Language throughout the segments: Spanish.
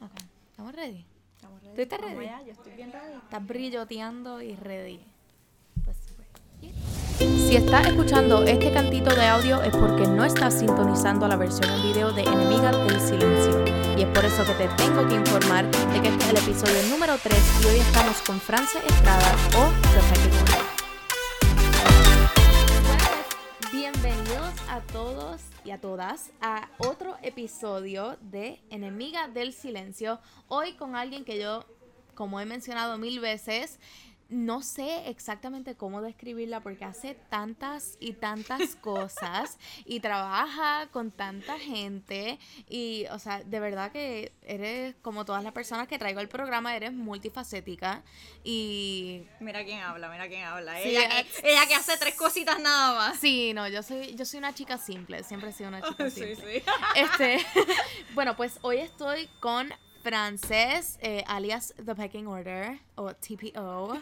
Ok, ¿estamos ready? Estamos ready. ¿Tú estás Vamos ready? allá, yo estoy bien ready. Estás brilloteando y ready. Pues, pues, yeah. Si estás escuchando este cantito de audio es porque no estás sintonizando la versión en video de Enemiga del Silencio. Y es por eso que te tengo que informar de que este es el episodio número 3 y hoy estamos con France Estrada o Psychic Bienvenidos a todos y a todas a otro episodio de Enemiga del Silencio. Hoy con alguien que yo, como he mencionado mil veces, no sé exactamente cómo describirla porque hace tantas y tantas cosas y trabaja con tanta gente y, o sea, de verdad que eres como todas las personas que traigo al programa, eres multifacética y Mira quién habla, mira quién habla. Sí, ella, que, ex- ella que hace tres cositas nada más. Sí, no, yo soy, yo soy una chica simple, siempre he sido una chica Sí, simple. sí. Este, bueno, pues hoy estoy con Frances, eh, alias The Pecking Order, o TPO,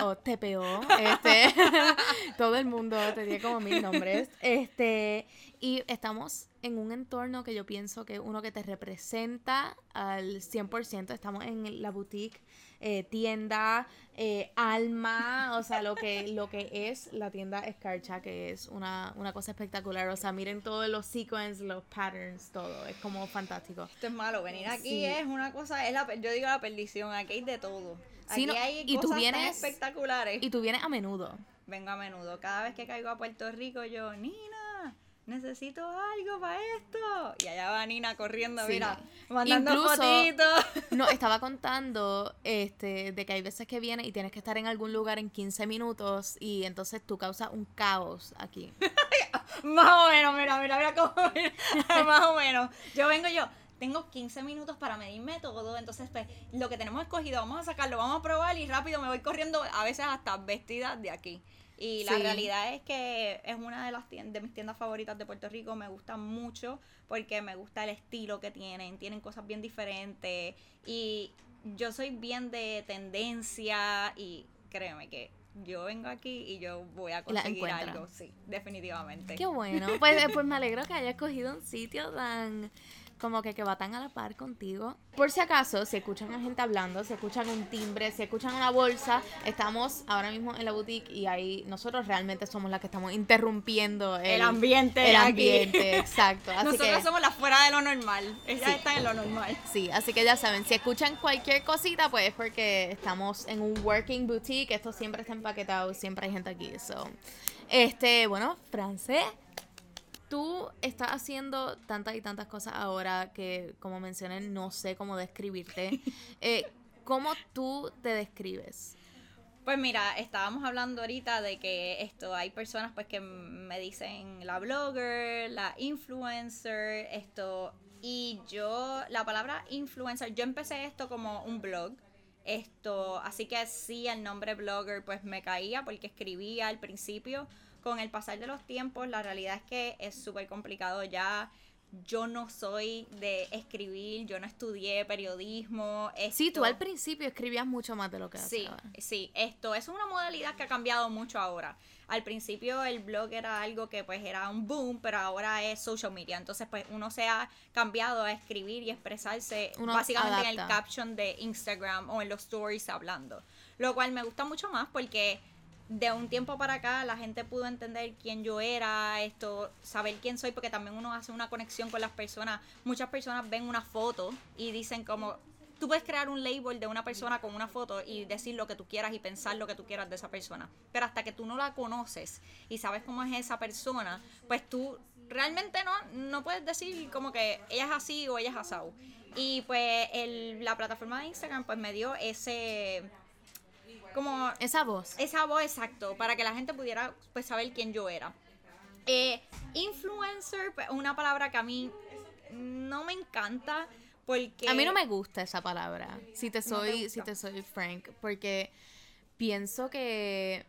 o TPO, este, todo el mundo tenía como mil nombres, este, y estamos en un entorno que yo pienso que uno que te representa al 100%, estamos en la boutique, eh, tienda, eh, alma, o sea, lo que, lo que es la tienda Escarcha, que es una, una cosa espectacular, o sea, miren todos los sequins, los patterns, todo, es como fantástico. Esto es malo, venir aquí Sí. es una cosa, es la, yo digo la perdición, aquí hay de todo. Sí, Aquí no, hay y tú cosas tan vienes- espectaculares. Y tú vienes a menudo. Vengo a menudo, cada vez que caigo a Puerto Rico yo, Nina, necesito algo para esto. Y allá va Nina corriendo, Sí. mira, mandando Incluso- fotitos. No, estaba contando este, de que hay veces que vienes y tienes que estar en algún lugar en 15 minutos y entonces tú causas un caos aquí. Más o menos, mira, mira, mira cómo. mira, más o menos. Yo vengo yo. Tengo 15 minutos para medirme todo, entonces pues lo que tenemos escogido, vamos a sacarlo, vamos a probar y rápido me voy corriendo, a veces hasta vestida de aquí. Y la Sí. realidad es que es una de las tiendas, de mis tiendas favoritas de Puerto Rico, me gusta mucho porque me gusta el estilo que tienen, tienen cosas bien diferentes y yo soy bien de tendencia y créeme que yo vengo aquí y yo voy a conseguir algo, sí, definitivamente. Qué bueno. Pues, eh, pues me alegro que hayas escogido un sitio tan como que, que va tan a la par contigo. Por si acaso, si escuchan a gente hablando, si escuchan un timbre, si escuchan una bolsa, estamos ahora mismo en la boutique y ahí nosotros realmente somos las que estamos interrumpiendo el, el ambiente el aquí. ambiente, exacto. Así Nosotros que somos la fuera de lo normal. Ellas Sí. están en lo normal. Sí, así que ya saben, si escuchan cualquier cosita, pues es porque estamos en un working boutique, esto siempre está empaquetado, siempre hay gente aquí. So. Este, bueno, France, tú estás haciendo tantas y tantas cosas ahora que, como mencioné, no sé cómo describirte. Eh, ¿Cómo tú te describes? Pues mira, estábamos hablando ahorita de que esto hay personas pues que me dicen la blogger, la influencer, esto y yo la palabra influencer, yo empecé esto como un blog. Esto, así que sí el nombre blogger pues me caía porque escribía al principio. Con el pasar de los tiempos, la realidad es que es súper complicado ya. Yo no soy de escribir, yo no estudié periodismo. Sí, tú al principio escribías mucho más de lo que haces Sí, ahora. sí, esto es una modalidad que ha cambiado mucho ahora. Al principio el blog era algo que pues era un boom, pero ahora es social media. Entonces pues uno se ha cambiado a escribir y expresarse Uno básicamente en el caption de Instagram o en los stories hablando. Lo cual me gusta mucho más porque de un tiempo para acá la gente pudo entender quién yo era, esto, saber quién soy, porque también uno hace una conexión con las personas. Muchas personas ven una foto y dicen como, tú puedes crear un label de una persona con una foto y decir lo que tú quieras y pensar lo que tú quieras de esa persona. Pero hasta que tú no la conoces y sabes cómo es esa persona, pues tú realmente no, no puedes decir como que ella es así o ella es asau. Y pues el- la plataforma de Instagram pues me dio ese como Esa voz. esa voz exacto para que la gente pudiera pues saber quién yo era Eh, influencer pues, una palabra que a mí no me encanta porque A mí no me gusta esa palabra, si te soy, si te soy frank, porque pienso que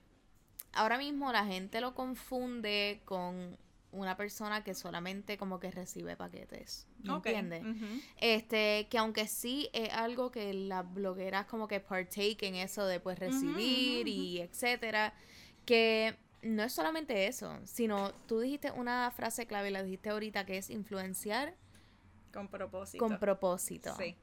ahora mismo la gente lo confunde con una persona que solamente como que recibe paquetes. ¿Me entiendes? Este, que aunque sí es algo que las blogueras como que partake en eso de pues recibir y etcétera, que no es solamente eso, sino tú dijiste una frase clave, la dijiste ahorita, que es influenciar Con propósito. con propósito. Sí.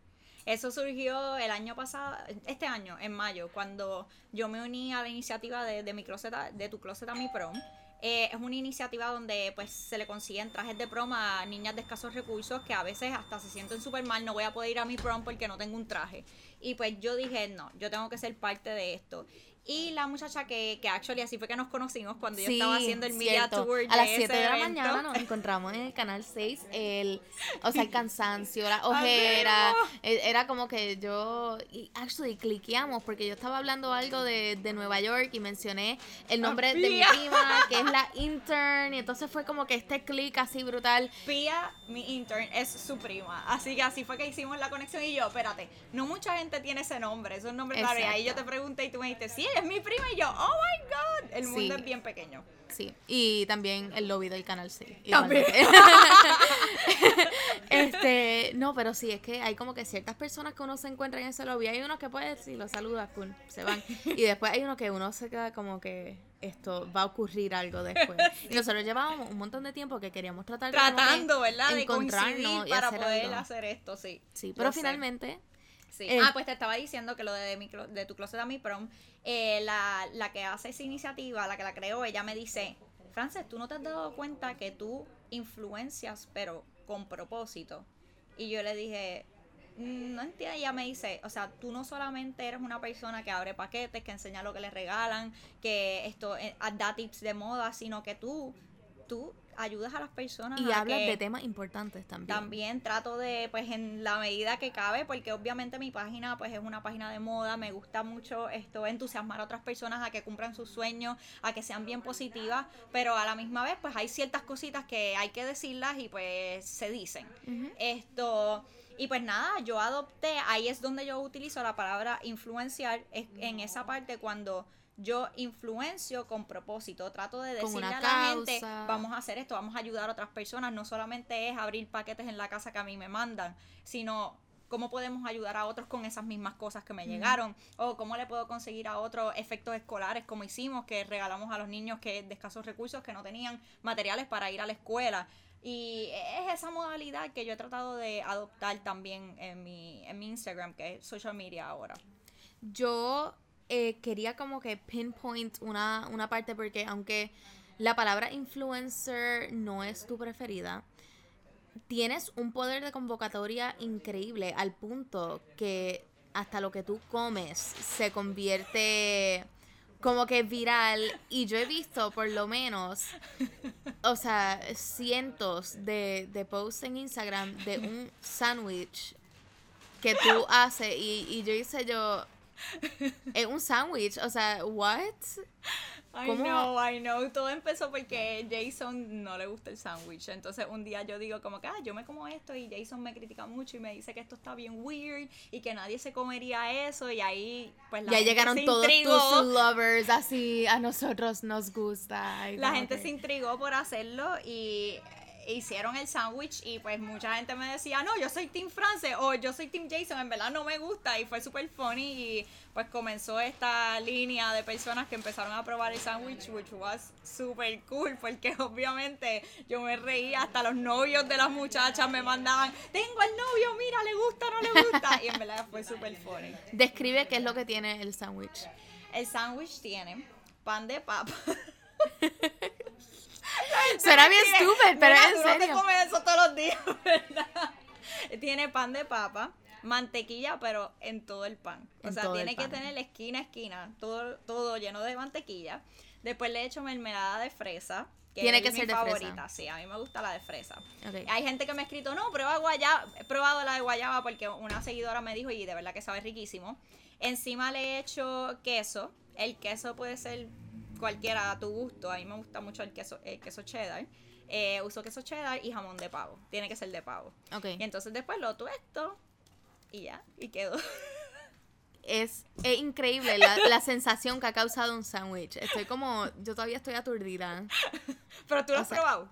Eso surgió el año pasado, este año, en mayo, cuando yo me uní a la iniciativa de, de mi closet, a- de tu closet a mi prom. Eh, es una iniciativa donde pues se le consiguen trajes de prom a niñas de escasos recursos que a veces hasta se sienten súper mal, no voy a poder ir a mi prom porque no tengo un traje. Y pues yo dije, no, yo tengo que ser parte de esto. Y la muchacha que, que actually así fue que nos conocimos cuando yo Sí, estaba haciendo el media cierto. tour A las de 7 ese de la mañana nos encontramos en el canal 6. El, o sea, el cansancio, la ojera. eh, Era como que yo. Y actually, cliqueamos porque yo estaba hablando algo de, de Nueva York y mencioné el nombre de mi prima, que es la intern. Y entonces fue como que este clic así brutal. Pia, mi intern, es su prima. Así que así fue que hicimos la conexión y yo, espérate, no mucha gente tiene ese nombre, es un nombre claro. Y ahí yo te pregunté y tú me dijiste, sí, es mi prima. Y yo, oh my god, el mundo Sí. es bien pequeño. Sí. Y también el lobby del canal 6. También. este, no, pero sí, es que hay como que ciertas personas que uno se encuentra en ese lobby. Hay unos que pues si los saludas, cool, se van. Y después hay uno que uno se queda como que esto va a ocurrir algo después. Y nosotros llevábamos un montón de tiempo que queríamos tratar de Tratando, ¿verdad? De encontrarnos coincidir y para hacer poder algo. hacer esto, sí. Sí, Yo pero sé. Sí. Eh. ah, pues te estaba diciendo que lo de, mi de tu closet a mi prom, eh, la, la que hace esa iniciativa, la que la creó, ella me dice, Frances, ¿tú no te has dado cuenta que tú influencias, pero con propósito? Y yo le dije, "Mm, no entiendo. Ella me dice, o sea, tú no solamente eres una persona que abre paquetes, que enseña lo que le regalan, que esto eh, da tips de moda, sino que tú, tú ayudas a las personas y a hablas que- de temas importantes también. también trato de, pues en la medida que cabe, porque obviamente mi página pues es una página de moda, me gusta mucho esto, entusiasmar a otras personas a que cumplan sus sueños, a que sean bien positivas, pero a la misma vez pues hay ciertas cositas que hay que decirlas y pues se dicen. Esto, y pues nada, yo adopté, ahí es donde yo utilizo la palabra influenciar, es en esa parte cuando yo influencio con propósito, trato de decirle a la gente, vamos a hacer esto, vamos a ayudar a otras personas, no solamente es abrir paquetes en la casa que a mí me mandan, sino cómo podemos ayudar a otros con esas mismas cosas que me llegaron, o cómo le puedo conseguir a otros efectos escolares como hicimos, que regalamos a los niños que de escasos recursos que no tenían materiales para ir a la escuela. Y es esa modalidad que yo he tratado de adoptar también en mi, en mi Instagram, que es social media ahora. Yo eh, quería como que pinpoint una, una parte porque aunque la palabra influencer no es tu preferida, tienes un poder de convocatoria increíble al punto que hasta lo que tú comes se convierte como que viral y yo he visto por lo menos o sea cientos de, de posts en Instagram de un sándwich que tú haces y, y yo hice yo es un sándwich o sea what I know, I know. Todo empezó porque Jason no le gusta el sándwich. Entonces un día yo digo como que, ah, yo me como esto y Jason me critica mucho y me dice que esto está bien weird y que nadie se comería eso y ahí pues la ya gente llegaron se todos intrigó. tus lovers así a nosotros nos gusta La gente que- se intrigó por hacerlo y hicieron el sándwich y pues mucha gente me decía, no, yo soy Team France o yo soy Team Jason, en verdad no me gusta y fue súper funny y pues comenzó esta línea de personas que empezaron a probar el sándwich, which was super cool porque obviamente yo me reía, hasta los novios de las muchachas me mandaban, tengo al novio, mira, le gusta, no le gusta y en verdad fue súper funny. describe qué es lo que tiene el sándwich El sándwich tiene pan de papa. Suena bien stupid, pero Mira, tú no te comes eso todos los días, ¿verdad? Tiene pan de papa, mantequilla, pero en todo el pan. O En sea, tiene que tener esquina a esquina, todo, todo lleno de mantequilla. Después le echo mermelada de fresa. Que Tiene es que mi ser de fresa. favorita, sí, a mí me gusta la de fresa. Hay gente que me ha escrito, no, prueba guayaba, he probado la de guayaba porque una seguidora me dijo y de verdad que sabe riquísimo. Encima le he hecho queso, el queso puede ser cualquiera a tu gusto, a mí me gusta mucho el queso, el queso cheddar. Eh, uso queso cheddar y jamón de pavo, tiene que ser de pavo. Ok. Y entonces después lo tuesto y ya, y quedó. Es, es increíble la, la sensación que ha causado un sándwich. Estoy como, yo todavía estoy aturdida. Pero tú lo O has sea, probado.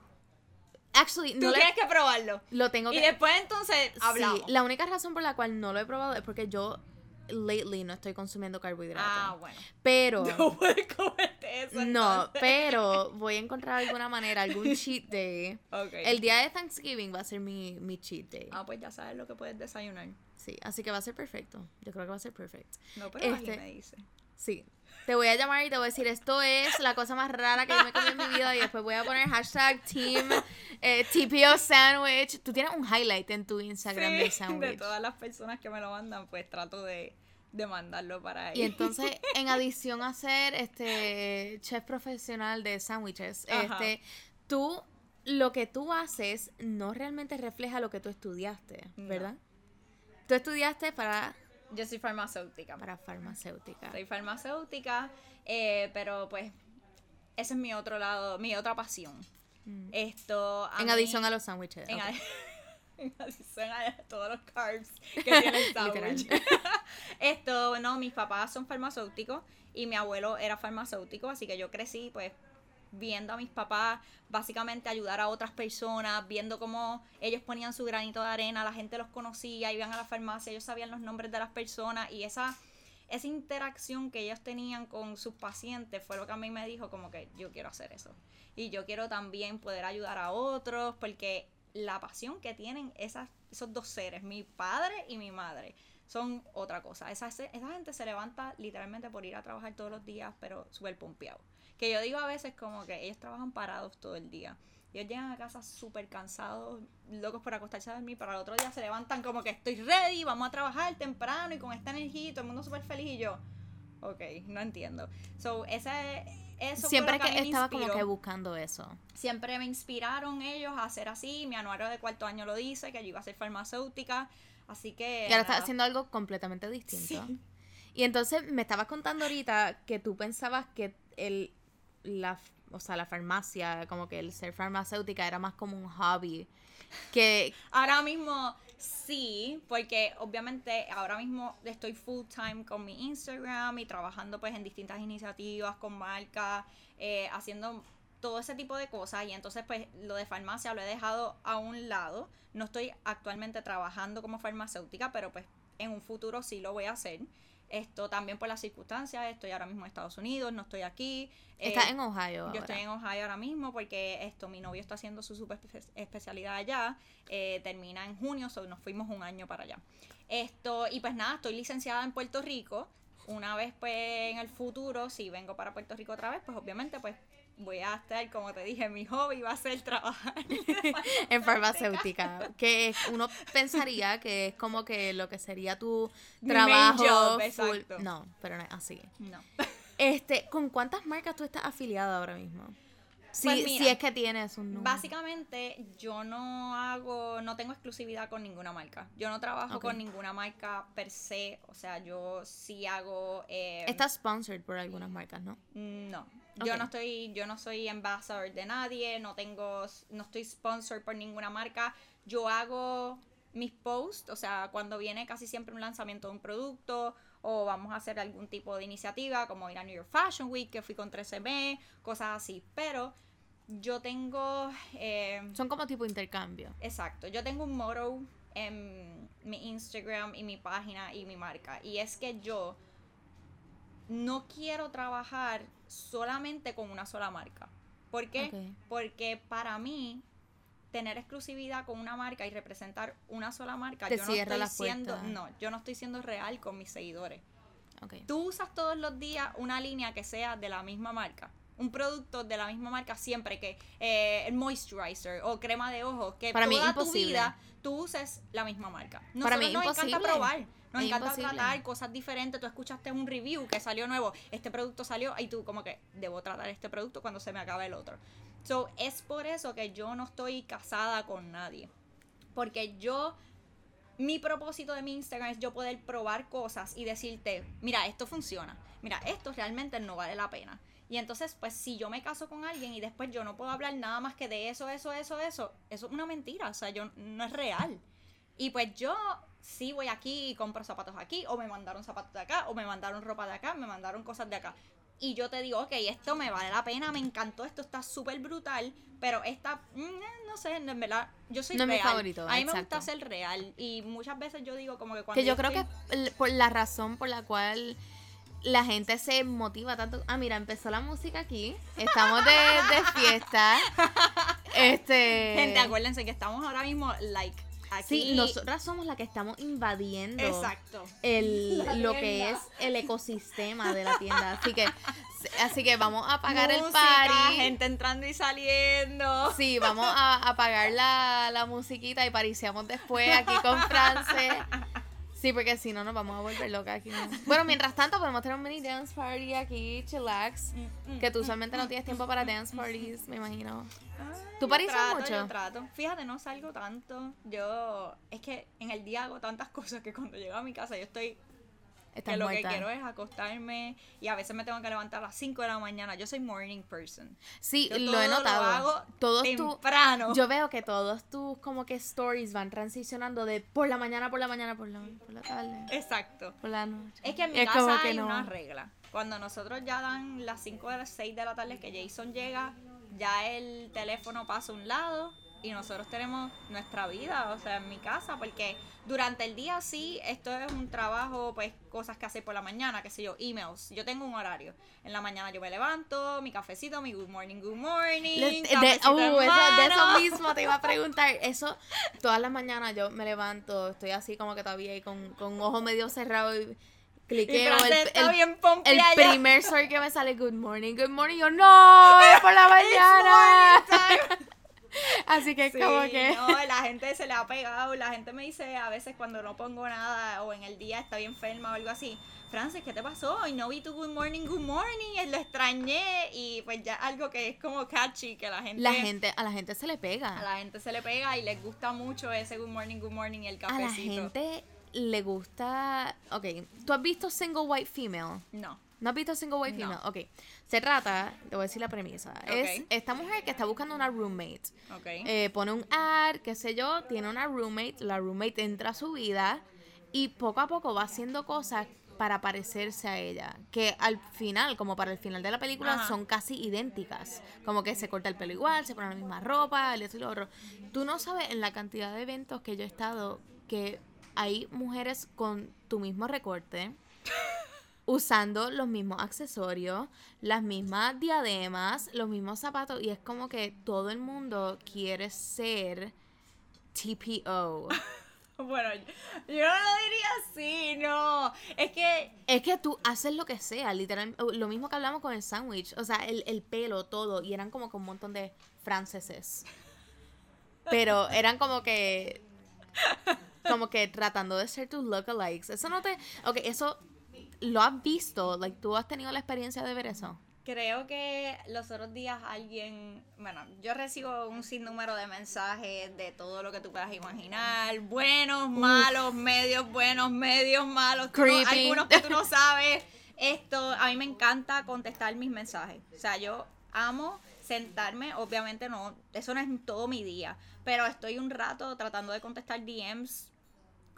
Actually, Tú no le- tienes que probarlo. lo tengo Y que... después entonces hablamos. Sí, la única razón por la cual no lo he probado es porque yo lately no estoy consumiendo carbohidratos. Ah, bueno. Pero, No puedes comerte eso. no, pero voy a encontrar alguna manera, algún cheat day. Ok. El día de Thanksgiving va a ser mi, mi cheat day. Ah, pues ya sabes lo que puedes desayunar. Sí, así que va a ser perfecto. Yo creo que va a ser perfecto. No, pero Este- me dice. Sí. Te voy a llamar y te voy a decir, esto es la cosa más rara que yo me comí en mi vida y después voy a poner hashtag team eh, TPO sandwich. Tú tienes un highlight en tu Instagram Sí, sandwich. de todas las personas que me lo mandan, pues trato de, de mandarlo para ahí. Y entonces, en adición a ser este chef profesional de sándwiches, este, tú, lo que tú haces no realmente refleja lo que tú estudiaste, No. ¿verdad? Tú estudiaste para, Yo soy farmacéutica. para farmacéutica. Soy farmacéutica, eh, pero pues ese es mi otro lado, mi otra pasión. Mm. Esto. En mí- adición a los sándwiches. En, en adición a todos los carbs que tiene el sándwich. Esto, no, mis papás son farmacéuticos y mi abuelo era farmacéutico, así que yo crecí pues viendo a mis papás básicamente ayudar a otras personas, viendo cómo ellos ponían su granito de arena, la gente los conocía, iban a la farmacia, ellos sabían los nombres de las personas y esa esa interacción que ellos tenían con sus pacientes fue lo que a mí me dijo como que yo quiero hacer eso. Y yo quiero también poder ayudar a otros porque la pasión que tienen esas, esos dos seres, mi padre y mi madre, son otra cosa. Esa, esa gente se levanta literalmente por ir a trabajar todos los días, pero súper pompeado. Que yo digo a veces como que ellos trabajan parados todo el día. Ellos llegan a casa súper cansados, locos por acostarse a dormir, para el otro día se levantan como que estoy ready, vamos a trabajar temprano y con esta energía y todo el mundo súper feliz y yo, ok, no entiendo. So, ese, eso Siempre que, estaba como que buscando eso. Siempre me inspiraron ellos a hacer así. Mi anuario de cuarto año lo dice, que yo iba a ser farmacéutica. Así que. Y ahora estás haciendo algo completamente distinto. Sí. Y entonces me estabas contando ahorita que tú pensabas que el, la, o sea, la farmacia, como que el ser farmacéutica era más como un hobby. Que, Ahora mismo sí, porque obviamente ahora mismo estoy full time con mi Instagram y trabajando pues en distintas iniciativas con marcas, eh, haciendo todo ese tipo de cosas y entonces pues lo de farmacia lo he dejado a un lado. No estoy actualmente trabajando como farmacéutica, pero pues en un futuro sí lo voy a hacer. Esto también por las circunstancias, estoy ahora mismo en Estados Unidos, no estoy aquí. estás Eh, en Ohio. yo ahora. estoy en Ohio ahora mismo porque esto, mi novio está haciendo su super espe- especialidad allá. eh, termina en junio, so nos fuimos un año para allá. Esto, y pues nada, estoy licenciada en Puerto Rico. Una vez pues en el futuro, si vengo para Puerto Rico otra vez, pues obviamente pues voy a estar, como te dije, mi hobby va a ser trabajar. en farmacéutica. que uno pensaría que es como que lo que sería tu Mi trabajo. job, full-. No, pero no es así. No. Este, ¿con cuántas marcas tú estás afiliada ahora mismo? Si, Pues mira, si es que tienes un número. Básicamente, yo no hago, no tengo exclusividad con ninguna marca. Yo no trabajo con ninguna marca per se. O sea, yo sí hago. eh, Estás sponsored por algunas marcas, ¿no? No. Yo no estoy, yo no soy ambassador de nadie, no tengo, no estoy sponsored por ninguna marca. Yo hago mis posts, o sea, cuando viene casi siempre un lanzamiento de un producto o vamos a hacer algún tipo de iniciativa como ir a New York Fashion Week, que fui con 13M, cosas así. Pero yo tengo, eh, Son como tipo intercambio. Exacto, yo tengo un motto en mi Instagram y mi página y mi marca y es que yo no quiero trabajar solamente con una sola marca. ¿Por qué? Porque para mí tener exclusividad con una marca y representar una sola marca, Te yo no estoy siendo, puerta. no, yo no estoy siendo real con mis seguidores. Ok. Tú usas todos los días una línea que sea de la misma marca. Un producto de la misma marca siempre que eh, el moisturizer o crema de ojos, que Para mí toda tu imposible. vida tú uses la misma marca. Nosotros Para mí nos encanta imposible. probar, nos Es encanta imposible. tratar cosas diferentes. Tú escuchaste un review que salió nuevo, este producto salió y tú como que debo tratar este producto cuando se me acabe el otro. So, es por eso que yo no estoy casada con nadie. Porque yo mi propósito de mi Instagram es yo poder probar cosas y decirte, mira, esto funciona, mira, esto realmente no vale la pena. Y entonces, pues si yo me caso con alguien y después yo no puedo hablar nada más que de eso, eso, eso, eso, eso es una mentira, o sea, yo no es real. Y pues yo sí voy aquí y compro zapatos aquí, o me mandaron zapatos de acá, o me mandaron ropa de acá, me mandaron cosas de acá. y yo te digo, ok, esto me vale la pena, me encantó, esto está súper brutal, pero esta, mm, eh, no sé, en verdad, yo soy No es mi real. favorito, A mí me gusta ser real y muchas veces yo digo como que cuando Que yo creo que estoy- es por la razón por la cual la gente se motiva tanto. Ah, mira, empezó la música aquí. Estamos de, de fiesta. Este. Gente, acuérdense que estamos ahora mismo, like, aquí. Sí, nosotras somos las que estamos invadiendo Exacto. el, lo que es el ecosistema de la tienda. Así que, así que vamos a apagar el party. gente entrando y saliendo. Sí, vamos a apagar la, la musiquita y pariciamos después aquí con France. Sí, porque si no nos vamos a volver locas aquí. Bueno, mientras tanto podemos tener un mini dance party aquí, chillax. Que tú usualmente no tienes tiempo para dance parties, me imagino. Ay, ¿Tú parizas trato, mucho? Yo trato. Fíjate, no salgo tanto. Yo, es que en el día hago tantas cosas que cuando llego a mi casa yo estoy Estás que lo muerta. que quiero es acostarme y a veces me tengo que levantar a las 5 de la mañana. Yo soy morning person. Sí, Yo lo he notado. Lo hago todos temprano. yo veo que todos tus como que stories van transicionando de por la mañana, por la mañana, por la, por la tarde, Exacto. por la noche. Es que en mi Es casa hay no. una regla. Cuando nosotros ya dan las 5 de las 6 de la tarde que Jason llega, ya el teléfono pasa a un lado y nosotros tenemos nuestra vida, o sea, en mi casa, porque durante el día sí, esto es un trabajo, pues cosas que hacer por la mañana, qué sé yo, emails. Yo tengo un horario. En la mañana yo me levanto, mi cafecito, mi good morning, good morning. Le- de, uh, eso, de eso mano. mismo te iba a preguntar. Eso, todas las mañanas yo me levanto, estoy así como que todavía ahí con, con ojo medio cerrado y cliqueo. El, el- bien el primer story que me sale, good morning, good morning. Yo, no, es por la mañana. Así que es Sí, como que. no, la gente se le ha pegado, la gente me dice a veces cuando no pongo nada o en el día está bien enferma o algo así, Francis, ¿qué te pasó? Y no vi tu good morning, good morning, y lo extrañé y pues ya algo que es como catchy, que la gente, La gente, a la gente se le a pega. la gente se le pega y les gusta mucho ese good morning, good morning y el A la cafecito. gente le gusta. Ok, ¿tú has visto Single White Female? No. ¿No has visto Single White No. Female? Ok. Se trata, te voy a decir la premisa. Es esta mujer que está buscando una roommate. Ok. Eh, pone un ad, qué sé yo, tiene una roommate, la roommate entra a su vida y poco a poco va haciendo cosas para parecerse a ella, que al final, como para el final de la película, Ajá. son casi idénticas, como que se corta el pelo igual, se pone la misma ropa, el esto y lo otro. Tú no sabes en la cantidad de eventos que yo he estado que hay mujeres con tu mismo recorte, usando los mismos accesorios, las mismas diademas, los mismos zapatos, y es como que todo el mundo quiere ser TPO. Bueno, yo no lo diría así, no. Es que Es que tú haces lo que sea, literal. Lo mismo que hablamos con el sándwich. O sea, el, el pelo, todo. Y eran como que un montón de franceses. Pero eran como que. Como que tratando de ser tus lookalikes. Eso no te. Ok, eso. Lo has visto. Like, tú has tenido la experiencia de ver eso. Creo que los otros días alguien, bueno, yo recibo un sinnúmero de mensajes de todo lo que tú puedas imaginar, buenos, malos, medios buenos, medios malos, no- Creepy. algunos que tú no sabes. Esto, a mí me encanta contestar mis mensajes. O sea, yo amo sentarme, obviamente no, eso no es todo mi día, pero estoy un rato tratando de contestar DMs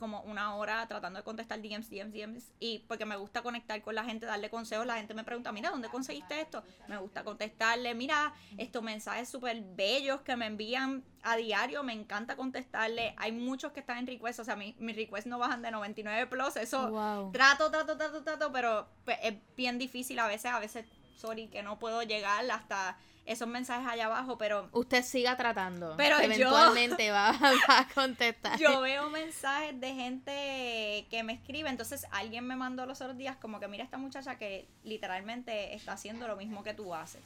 como una hora tratando de contestar DMs, DMs, DMs, y porque me gusta conectar con la gente, darle consejos, la gente me pregunta, mira, ¿dónde conseguiste esto? Me gusta contestarle, mira, estos mensajes súper bellos que me envían a diario, me encanta contestarle, hay muchos que están en request, o sea, mi- mis requests no bajan de 99 plus, eso Wow. trato, trato, trato, trato, pero pues, es bien difícil a veces, a veces, sorry, que no puedo llegar hasta esos mensajes allá abajo, pero Usted siga tratando. Pero yo- Eventualmente va, va a contestar. yo veo mensajes de gente que me escribe, entonces alguien me mandó los otros días como que mira esta muchacha que literalmente está haciendo lo mismo que tú haces.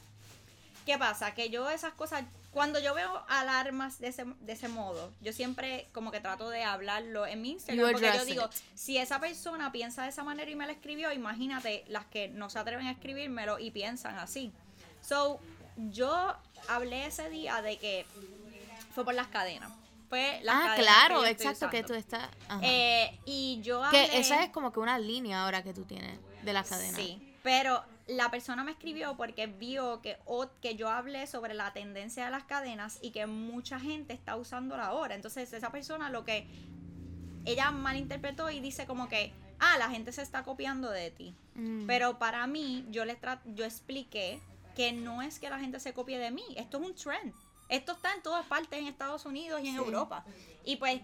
¿Qué pasa? Que yo esas cosas, cuando yo veo alarmas de ese, de ese modo, yo siempre como que trato de hablarlo en mi Instagram, porque yo digo, it. si esa persona piensa de esa manera y me la escribió, imagínate las que no se atreven a escribírmelo y piensan así. So, yo hablé ese día de que fue por las cadenas. Fue las ah, cadenas claro, que exacto, que tú estás. Eh, y yo hablé, que esa es como que una línea ahora que tú tienes de las cadenas. Sí, pero la persona me escribió porque vio que, o- que yo hablé sobre la tendencia de las cadenas y que mucha gente está usándola ahora. Entonces esa persona lo que ella malinterpretó y dice como que ah, la gente se está copiando de ti. Mm. Pero para mí, yo les yo expliqué que no es que la gente se copie de mí, esto es un trend. Esto está en todas partes, en Estados Unidos y en Sí. Europa. Y pues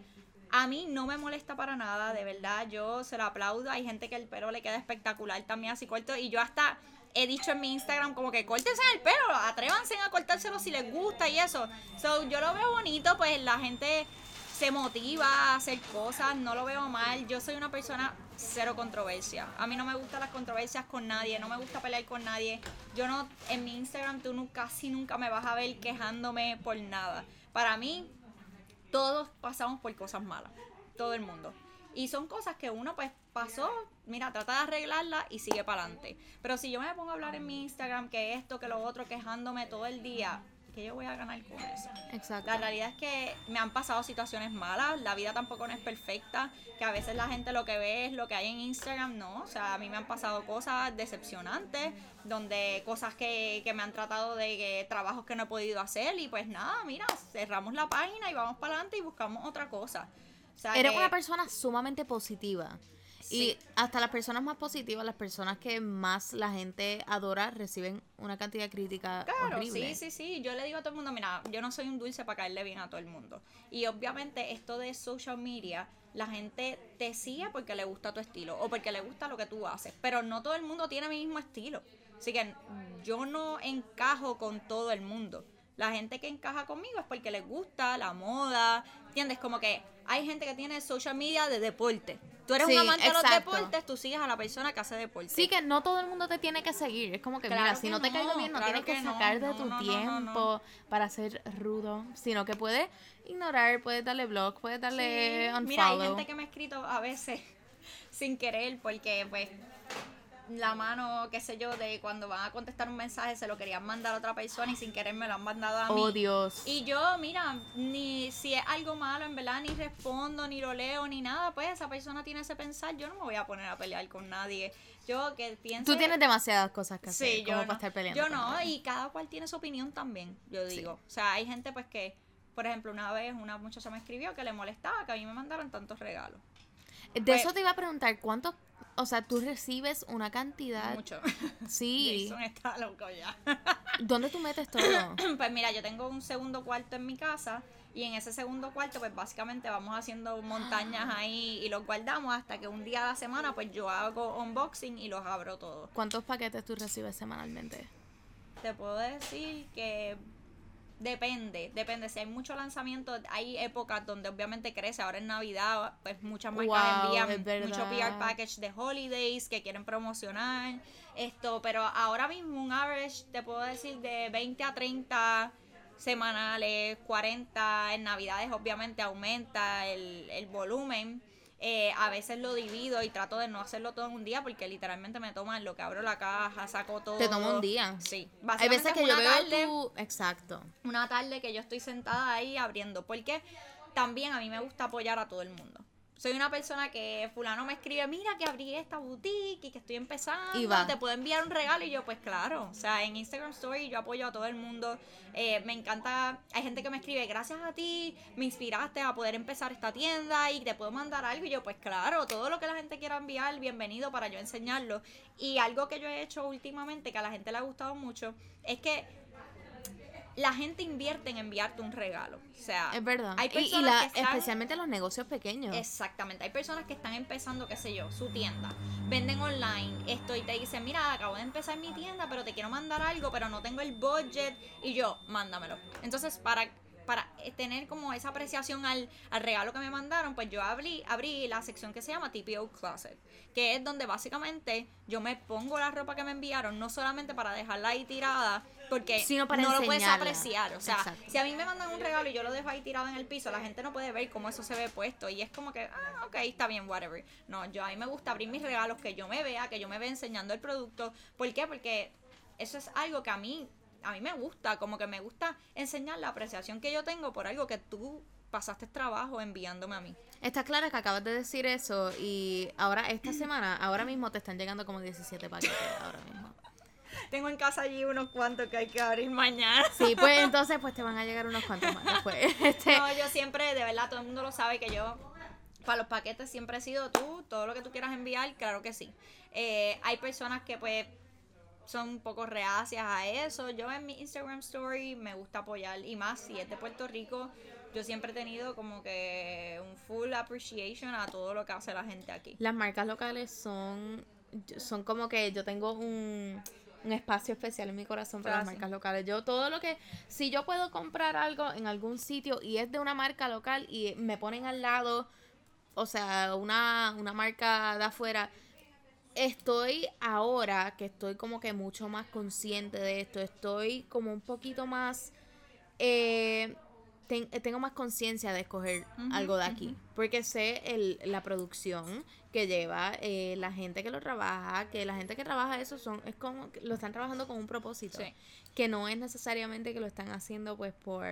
a mí no me molesta para nada, de verdad, yo se lo aplaudo. Hay gente que el pelo le queda espectacular también así corto. Y yo hasta he dicho en mi Instagram como que córtense el pelo, atrévanse a cortárselo si les gusta y eso. So, yo lo veo bonito, pues la gente se motiva a hacer cosas, no lo veo mal. Yo soy una persona cero controversia. A mí no me gustan las controversias con nadie, no me gusta pelear con nadie. Yo no, en mi Instagram tú casi nunca me vas a ver quejándome por nada. Para mí, todos pasamos por cosas malas, todo el mundo. Y son cosas que uno pues pasó, mira, trata de arreglarla y sigue para adelante. Pero si yo me pongo a hablar en mi Instagram que esto, que lo otro, quejándome todo el día, ¿qué yo voy a ganar con eso? Exacto. La realidad es que me han pasado situaciones malas, la vida tampoco no es perfecta, que a veces la gente lo que ve es lo que hay en Instagram, no, o sea, a mí me han pasado cosas decepcionantes, donde cosas que, que me han tratado de que, trabajos que no he podido hacer y pues nada, mira, cerramos la página y vamos para adelante y buscamos otra cosa. O sea, Eres que- una persona sumamente positiva. Y hasta las personas más positivas, las personas que más la gente adora, reciben una cantidad de crítica Claro, horrible. sí, sí, sí. Yo le digo a todo el mundo, mira, yo no soy un dulce para caerle bien a todo el mundo. Y obviamente esto de social media, la gente te sigue porque le gusta tu estilo o porque le gusta lo que tú haces. Pero no todo el mundo tiene mi mismo estilo. Así que yo no encajo con todo el mundo. La gente que encaja conmigo es porque les gusta la moda, ¿entiendes? Como que hay gente que tiene social media de deporte. Tú eres Sí, un amante de los exacto. deportes, tú sigues a la persona que hace deporte. Sí, que no todo el mundo te tiene que seguir. Es como que, Claro mira, si no te caigo bien, no claro tienes que, no, sacar de tu tiempo para ser rudo, sino que puedes ignorar, puedes darle block, puedes darle Sí. unfollow. Mira, hay gente que me ha escrito a veces sin querer porque pues la mano, qué sé yo, de cuando van a contestar un mensaje se lo querían mandar a otra persona y sin querer me lo han mandado a mí. Oh, Dios. Y yo, mira, ni si es algo malo, en verdad, ni respondo, ni lo leo, ni nada, pues esa persona tiene ese pensar, yo no me voy a poner a pelear con nadie. Yo que pienso... Tú tienes demasiadas cosas que hacer Sí, como yo para no, estar peleando. yo no, nadie. y cada cual tiene su opinión también, yo digo. O sea, hay gente pues que, por ejemplo, una vez una muchacha me escribió que le molestaba que a mí me mandaran tantos regalos. De pues- eso te iba a preguntar, ¿cuántos, o sea, tú recibes una cantidad? Mucho. Sí. Jason está loco ya. ¿Dónde tú metes todo? pues mira, yo tengo un segundo cuarto en mi casa y en ese segundo cuarto pues básicamente vamos haciendo montañas ahí y los guardamos hasta que un día a la semana pues yo hago unboxing y los abro todos. ¿Cuántos paquetes tú recibes semanalmente? Te puedo decir que depende, depende. Si hay mucho lanzamiento, hay épocas donde obviamente crece. Ahora en Navidad, pues muchas marcas Wow, envían mucho PR package de holidays que quieren promocionar esto. Pero ahora mismo un average, te puedo decir, de 20 a 30 semanales, 40 en Navidades obviamente aumenta el, el volumen. Eh, a veces lo divido y trato de no hacerlo todo en un día porque literalmente me toma lo que abro la caja, saco todo. Te toma un día. Sí. Hay veces Básicamente que yo una veo tarde, tu... Exacto. una tarde que yo estoy sentada ahí abriendo. Porque también a mí me gusta apoyar a todo el mundo. Soy una persona que fulano me escribe, mira que abrí esta boutique y que estoy empezando, Y va. te puedo enviar un regalo y yo pues claro, o sea, en Instagram Story yo apoyo a todo el mundo, Eh, me encanta, hay gente que me escribe, gracias a ti me inspiraste a poder empezar esta tienda y te puedo mandar algo y yo pues claro, todo lo que la gente quiera enviar, bienvenido para yo enseñarlo. Y algo que yo he hecho últimamente que a la gente le ha gustado mucho es que la gente invierte en enviarte un regalo. O sea, Es verdad. Hay Y- y, personas la, que están- especialmente los negocios pequeños. Exactamente. Hay personas que están empezando, qué sé yo, su tienda. Venden online esto y te dicen, mira, acabo de empezar mi tienda, pero te quiero mandar algo, pero no tengo el budget. Y yo, mándamelo. Entonces, para, para eh, tener como esa apreciación al, al regalo que me mandaron, pues yo abrí, abrí la sección que se llama TPO Closet, que es donde básicamente yo me pongo la ropa que me enviaron, no solamente para dejarla ahí tirada, porque Sino para no lo puedes apreciar. O sea, Exacto. si a mí me mandan un regalo y yo lo dejo ahí tirado en el piso, la gente no puede ver cómo eso se ve puesto. Y es como que, ah, ok, está bien, whatever. No, yo a mí me gusta abrir mis regalos, que yo me vea, que yo me vea enseñando el producto. ¿Por qué? Porque eso es algo que a mí, a mí me gusta, como que me gusta enseñar la apreciación que yo tengo por algo que tú pasaste trabajo enviándome a mí. Está claro que acabas de decir eso y ahora esta semana, ahora mismo te están llegando como 17 paquetes ahora mismo. Tengo en casa allí unos cuantos que hay que abrir mañana. Sí, pues entonces pues te van a llegar unos cuantos más después. Este, No, yo siempre, de verdad, todo el mundo lo sabe que yo Para los paquetes siempre he sido tú, todo lo que tú quieras enviar, claro que sí. Eh, hay personas que pues son un poco reacias a eso. Yo en mi Instagram story me gusta apoyar y más si es de Puerto Rico. Yo siempre he tenido como que un full appreciation a todo lo que hace la gente aquí. Las marcas locales son, son como que yo tengo un, un espacio especial en mi corazón para las Gracias. marcas locales. Yo todo lo que, si yo puedo comprar algo en algún sitio y es de una marca local y me ponen al lado, o sea, una, una marca de afuera, estoy ahora que estoy como que mucho más consciente de esto, estoy como un poquito más... eh, ten- tengo más conciencia de escoger algo de aquí, porque sé el, la producción que lleva, eh, la gente que lo trabaja, que la gente que trabaja eso son, es como, que lo están trabajando con un propósito, Sí. que no es necesariamente que lo están haciendo pues por,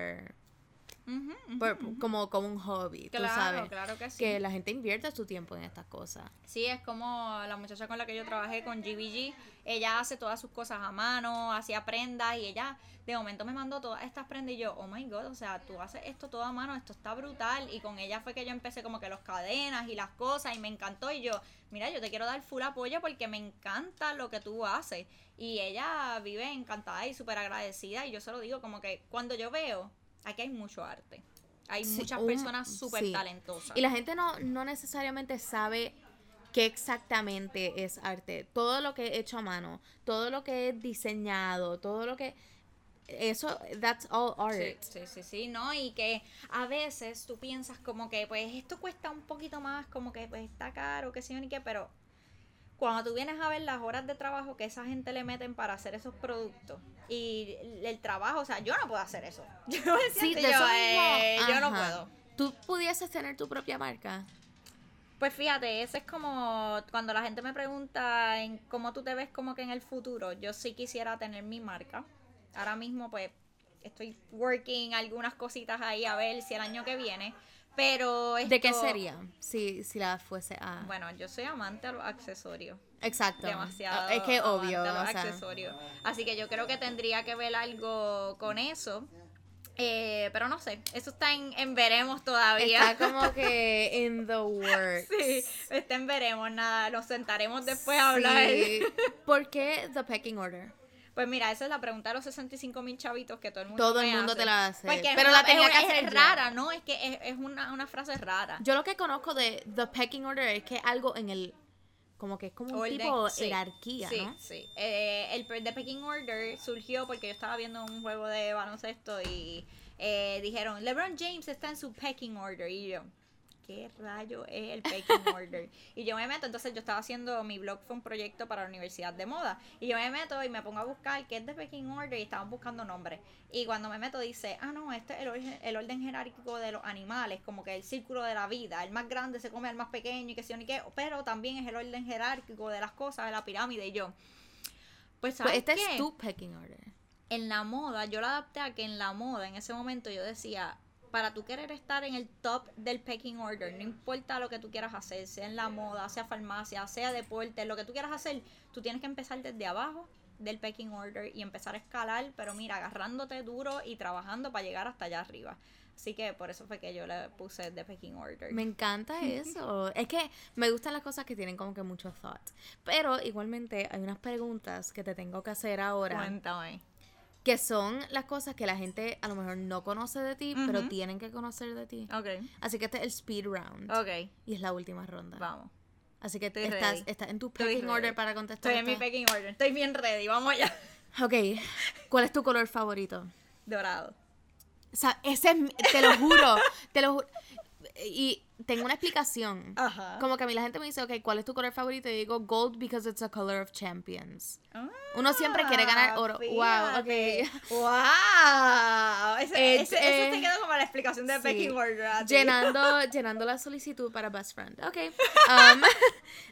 Por- como, como un hobby, tú Claro, sabes, claro que sí. que la gente invierte su tiempo en estas cosas. Sí, es como la muchacha con la que yo trabajé con GBG. Ella hace todas sus cosas a mano, hacía prendas y ella de momento me mandó todas estas prendas y yo, oh my god, o sea, tú haces esto todo a mano, esto está brutal. Y con ella fue que yo empecé como que los cadenas y las cosas y me encantó. Y yo, mira, yo te quiero dar full apoyo porque me encanta lo que tú haces. Y ella vive encantada y súper agradecida. Y yo se lo digo como que cuando yo veo, aquí hay mucho arte. Hay Sí, muchas un- personas súper sí. talentosas. Y la gente no, no necesariamente sabe qué exactamente es arte. Todo lo que he hecho a mano, todo lo que he diseñado, todo lo que... Eso, that's all art. Sí, sí, sí, sí, ¿no? Y que a veces tú piensas como que, pues, esto cuesta un poquito más, como que, pues, está caro, que sí o ni qué, pero cuando tú vienes a ver las horas de trabajo que esa gente le meten para hacer esos productos y el trabajo, o sea, yo no puedo hacer eso. Yo me Sí, siento yo, "Eh, yo no puedo. ¿Tú pudieses tener tu propia marca? Pues fíjate, eso es como cuando la gente me pregunta en cómo tú te ves como que en el futuro, yo sí quisiera tener mi marca. Ahora mismo pues estoy working algunas cositas ahí a ver si el año que viene, pero ¿De qué esto- sería si, si la fuese a...? Bueno, yo soy amante a los accesorios. Exacto. Demasiado. Es que obvio, a los o sea, accesorios. Así que yo creo que tendría que ver algo con eso. Eh, pero no sé, eso está en, en veremos todavía. está como que in the works. Sí, está en veremos, nada, nos sentaremos después a hablar. Sí. ¿Por qué The Pecking Order? Pues mira, esa es la pregunta de los 65 mil chavitos que todo el mundo Todo el mundo hace. te la hace. Porque es Pero una- la tenía es- que es hacer yo. rara, ¿no? Es que es, es una, una frase rara. Yo lo que conozco de The Pecking Order es que algo en el. Como que es como un Orden, tipo sí, jerarquía, sí, ¿no? Sí, Eh, el The Pecking Order surgió porque yo estaba viendo un juego de baloncesto y eh, dijeron, LeBron James está en su Pecking Order. Y yo, ¿qué rayo es el Pecking Order? Y yo me meto, entonces yo estaba haciendo, mi blog fue un proyecto para la Universidad de Moda. Y yo me meto y me pongo a buscar qué es The Pecking Order y estaban buscando nombres. Y cuando me meto dice, ah, no, este es el orden, el orden jerárquico de los animales, como que el círculo de la vida. El más grande se come al más pequeño y que sí ni qué, pero también es el orden jerárquico de las cosas, de la pirámide. Y yo, pues, ¿sabes Pues este qué? es tu Pecking Order. en la moda, yo lo adapté a que en la moda, en ese momento yo decía, para tú querer estar en el top del pecking order, no importa lo que tú quieras hacer, sea en la moda, sea farmacia, sea deporte, lo que tú quieras hacer, tú tienes que empezar desde abajo del pecking order y empezar a escalar, pero mira, agarrándote duro y trabajando para llegar hasta allá arriba. Así que por eso fue que yo le puse The Pecking Order. Me encanta eso. es que me gustan las cosas que tienen como que mucho thought. Pero igualmente hay unas preguntas que te tengo que hacer ahora. Cuéntame. Que son las cosas que la gente a lo mejor no conoce de ti, pero tienen que conocer de ti. Ok, Así que este es el speed round. ok, Y es la última ronda. vamos. Así que Estoy estás, estás en tu pecking order para contestar. Estoy en mi pecking order, estoy bien ready, vamos allá. Ok. ¿Cuál es tu color favorito? Dorado. O sea, ese es, te lo juro, te lo juro. Y tengo una explicación. Ajá. Como que a mí la gente me dice, ok, ¿cuál es tu color favorito? Y digo, gold because it's a color of champions. Ah, Uno siempre quiere ganar oro. Wow, fíjate. ok. Wow. Ese, It's, ese, ese eh, te quedó como la explicación de sí. Ti. Llenando, llenando la solicitud para best friend. Ok. Um,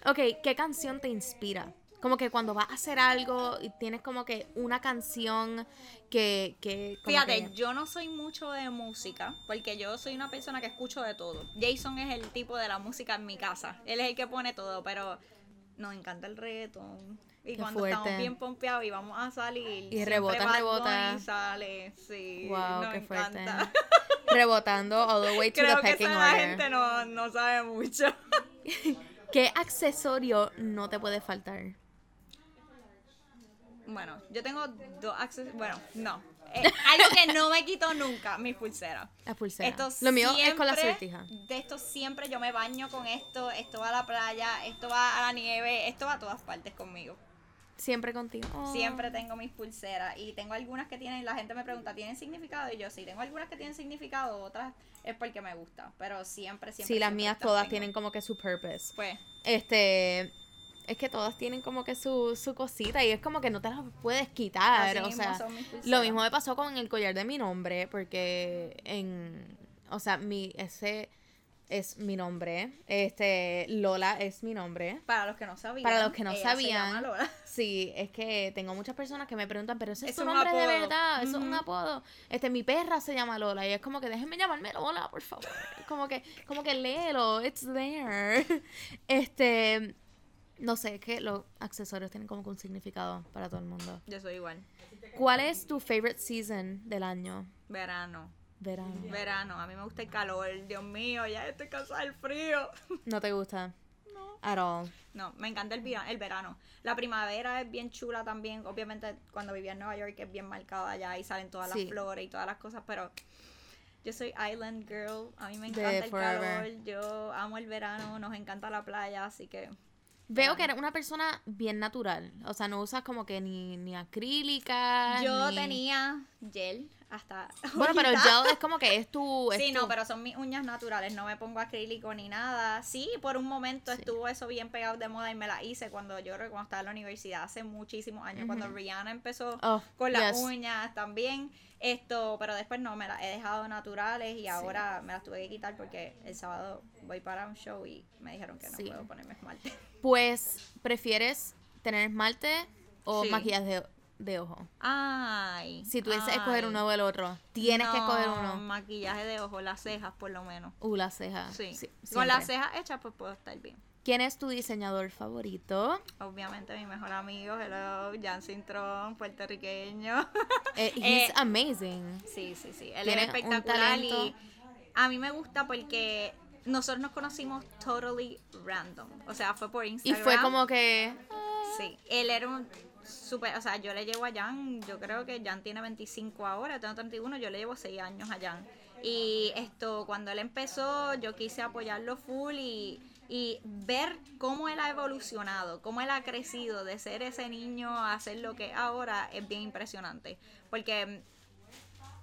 ok, ¿qué canción te inspira? Como que cuando vas a hacer algo y tienes como que una canción que... que Fíjate, que- yo no soy mucho de música, porque yo soy una persona que escucho de todo. Jason es el tipo de la música en mi casa. Él es el que pone todo, pero nos encanta el reggaeton. Y Qué cuando fuerte. estamos bien pompeados y vamos a salir. Y rebota, rebota. Bunny sale, sí. Wow, nos qué fuerte. encanta. rebotando all the way to Creo the que pecking esa la gente no, no sabe mucho. ¿Qué accesorio no te puede faltar? Bueno, yo tengo dos accesorios. Bueno, no. Eh, algo que no me quito nunca, mis pulseras. La pulsera. Esto Lo mío es con la sortija. De esto siempre yo me baño con esto. Esto va a la playa, esto va a la nieve, esto va a todas partes conmigo. Siempre contigo. Oh. Siempre tengo mis pulseras y tengo algunas que tienen, la gente me pregunta, ¿tienen significado? Y yo sí, tengo algunas que tienen significado, otras es porque me gusta, pero siempre, siempre. Sí, las siempre mías las todas tengo. tienen como que su purpose. Pues, Este, es que todas tienen como que su, su cosita y es como que no te las puedes quitar. así o mismo sea, lo mismo me pasó con el collar de mi nombre porque en, o sea, mi, ese es mi nombre. Este, Lola es mi nombre. Para los que no sabían. Para los que no ella se sabían. llama Lola. Sí, es que tengo muchas personas que me preguntan, pero ese es, Es tu un nombre de verdad, eso es un apodo. Este, mi perra se llama Lola y es como que déjenme llamarme Lola, por favor. Como que, como que léelo, it's there. Este, no sé, es que los accesorios tienen como que un significado para todo el mundo. Yo soy igual. ¿Cuál es tu favorite season del año? Verano. Verano. Verano. A mí me gusta el calor. Dios mío, ya estoy cansada del frío. ¿No te gusta? No. At all. No, me encanta el, el verano. La primavera es bien chula también. Obviamente, cuando vivía en Nueva York es bien marcada allá y salen todas Sí. las flores y todas las cosas, pero yo soy island girl. A mí me encanta el calor. Yo amo el verano. Nos encanta la playa, así que. Veo que eres una persona bien natural. O sea, no usas como que ni, ni acrílica. Yo ni- tenía gel hasta. Bueno, pero el gel es como que es tu. es Sí, tu- no, pero son mis uñas naturales, no me pongo acrílico ni nada. Sí, por un momento Sí. estuvo eso bien pegado de moda y me la hice cuando yo cuando estaba en la universidad, hace muchísimos años, cuando Rihanna empezó Oh, con las yes. uñas también. Esto, pero después no, me las he dejado naturales y ahora me las tuve que quitar porque el sábado voy para un show y me dijeron que no Sí. puedo ponerme esmalte. Pues, ¿prefieres tener esmalte o maquillaje de, de ojo? Ay. Si tuvieses que escoger uno o el otro, tienes que escoger No, uno. maquillaje de ojo, las cejas por lo menos. Uh, las cejas. Sí. Sí, Con las cejas hechas pues puedo estar bien. ¿Quién es tu diseñador favorito? Obviamente mi mejor amigo, hello, Jan Cintrón, puertorriqueño. Eh, he's Eh, amazing. sí, sí, sí. Él es espectacular y a mí me gusta porque nosotros nos conocimos totally random. O sea, fue por Y Instagram. fue como que. Sí, él era un súper, o sea, yo le llevo a Jan, yo creo que Jan tiene 25 ahora, tengo 31, yo le llevo 6 años a Jan. Y esto, cuando él empezó, yo quise apoyarlo full y, y ver cómo él ha evolucionado, cómo él ha crecido de ser ese niño a ser lo que es ahora, es bien impresionante. Porque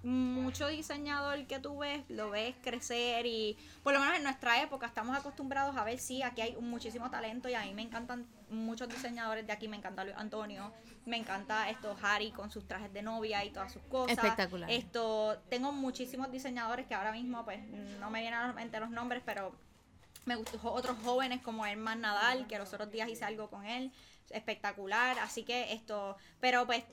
mucho diseñador que tú ves, lo ves crecer y por lo menos en nuestra época estamos acostumbrados a ver, sí, aquí hay muchísimo talento y a mí me encantan muchos diseñadores de aquí, me encanta Luis Antonio, me encanta esto Harry con sus trajes de novia y todas sus cosas. Espectacular. Esto, tengo muchísimos diseñadores que ahora mismo pues no me vienen a la mente los nombres, pero me gustó otros jóvenes como Herman Nadal, que los otros días hice algo con él, espectacular, así que esto, pero pues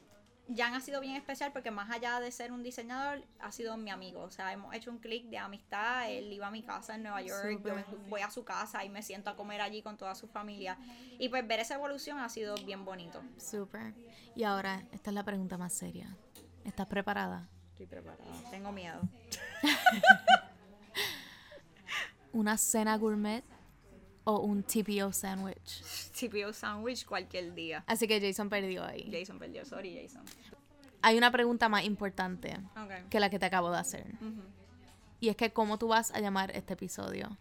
Jan ha sido bien especial porque más allá de ser un diseñador, ha sido mi amigo, o sea, hemos hecho un clic de amistad, él iba a mi casa en Nueva York, yo Súper. vengo- voy a su casa y me siento a comer allí con toda su familia, y pues ver esa evolución ha sido bien bonito. Super. Y ahora, esta es la pregunta más seria. ¿Estás preparada? Estoy preparada, tengo miedo. ¿Una cena gourmet o un TPO sandwich? TPO sandwich cualquier día. Así que Jason perdió ahí. Jason perdió, sorry Jason. Hay una pregunta más importante que la que te acabo de hacer. Y es que, ¿cómo tú vas a llamar este episodio?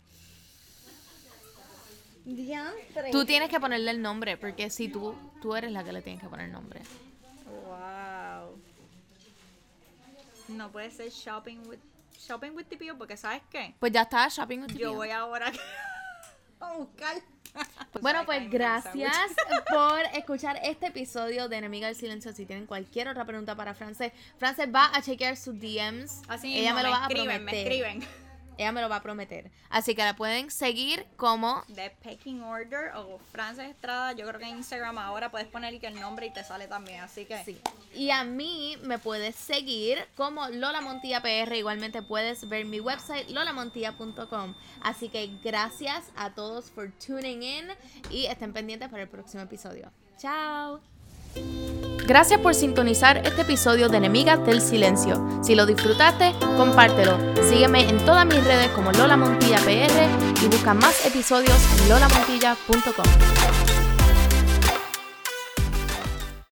Diantre. Tú tienes que ponerle el nombre, porque si tú, tú eres la que le tienes que poner el nombre. Wow. No puede ser shopping with shopping with TPO porque sabes qué? Pues ya está, shopping with Yo TPO. voy ahora a buscar. Bueno, pues gracias por escuchar este episodio de Enemiga del Silencio. Si tienen cualquier otra pregunta para Frances, Frances va a chequear sus DMs. Así Ella me lo va a escriben, prometer. me escriben. Ella me lo va a prometer. Así que la pueden seguir como The Pecking Order o Frances Estrada. Yo creo que en Instagram ahora puedes poner que el nombre y te sale también. Así que Sí. Y a mí me puedes seguir como Lola Montilla PR. Igualmente puedes ver mi website lolamontilla.com. Así que gracias a todos por tuning in y estén pendientes para el próximo episodio. Chao. Gracias por sintonizar este episodio de Enemigas del Silencio. Si lo disfrutaste, compártelo. Sígueme en todas mis redes como Lola Montilla PR y busca más episodios en lolamontilla.com.